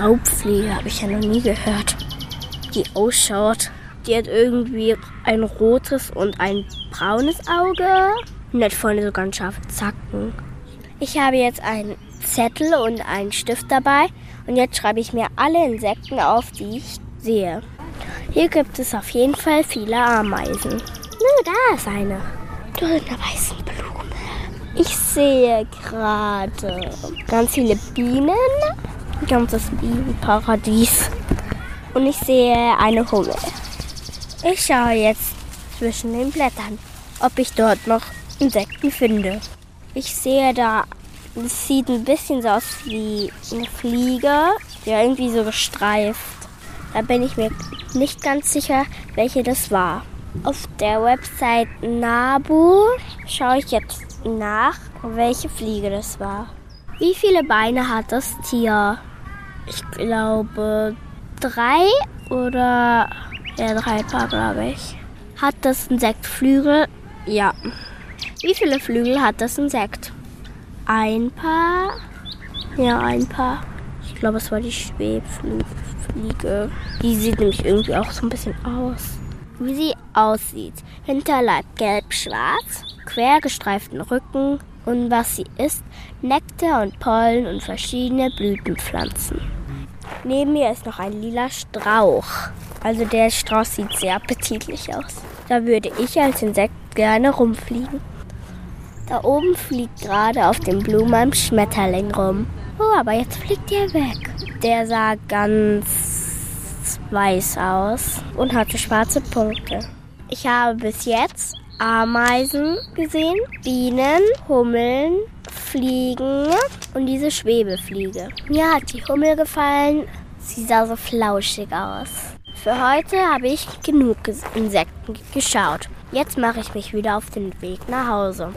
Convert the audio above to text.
Raubfliege habe ich ja noch nie gehört. Die ausschaut. Die hat irgendwie ein rotes und ein braunes Auge. Hat vorne so ganz scharfe Zacken. Ich habe jetzt einen Zettel und einen Stift dabei. Und jetzt schreibe ich mir alle Insekten auf, die ich sehe. Hier gibt es auf jeden Fall viele Ameisen. Na, da ist eine. Du in einer weißen Blume. Ich sehe gerade ganz viele Bienen. Ganzes Bienenparadies. Und ich sehe eine Hummel. Ich schaue jetzt zwischen den Blättern, ob ich dort noch Insekten finde. Ich sehe da, es sieht ein bisschen so aus wie eine Fliege, die irgendwie so gestreift. Da bin ich mir nicht ganz sicher, welche das war. Auf der Website Nabu schaue ich jetzt nach, welche Fliege das war. Wie viele Beine hat das Tier? Ich glaube drei oder ja, drei Paar, glaube ich. Hat das Insekt Flügel? Ja. Wie viele Flügel hat das Insekt? Ein Paar? Ja, ein Paar. Ich glaube, es war die Schwebfliege. Die sieht nämlich irgendwie auch so ein bisschen aus. Wie sie aussieht. Hinterleib gelb-schwarz, quergestreiften Rücken und was sie isst, Nektar und Pollen und verschiedene Blütenpflanzen. Neben mir ist noch ein lila Strauch. Also der Strauch sieht sehr appetitlich aus. Da würde ich als Insekt gerne rumfliegen. Da oben fliegt gerade auf den Blumen ein Schmetterling rum. Oh, aber jetzt fliegt er weg. Der sah ganz weiß aus und hatte schwarze Punkte. Ich habe bis jetzt Ameisen gesehen, Bienen, Hummeln, Fliegen und diese Schwebefliege. Mir hat die Hummel gefallen. Sie sah so flauschig aus. Für heute habe ich genug Insekten geschaut. Jetzt mache ich mich wieder auf den Weg nach Hause.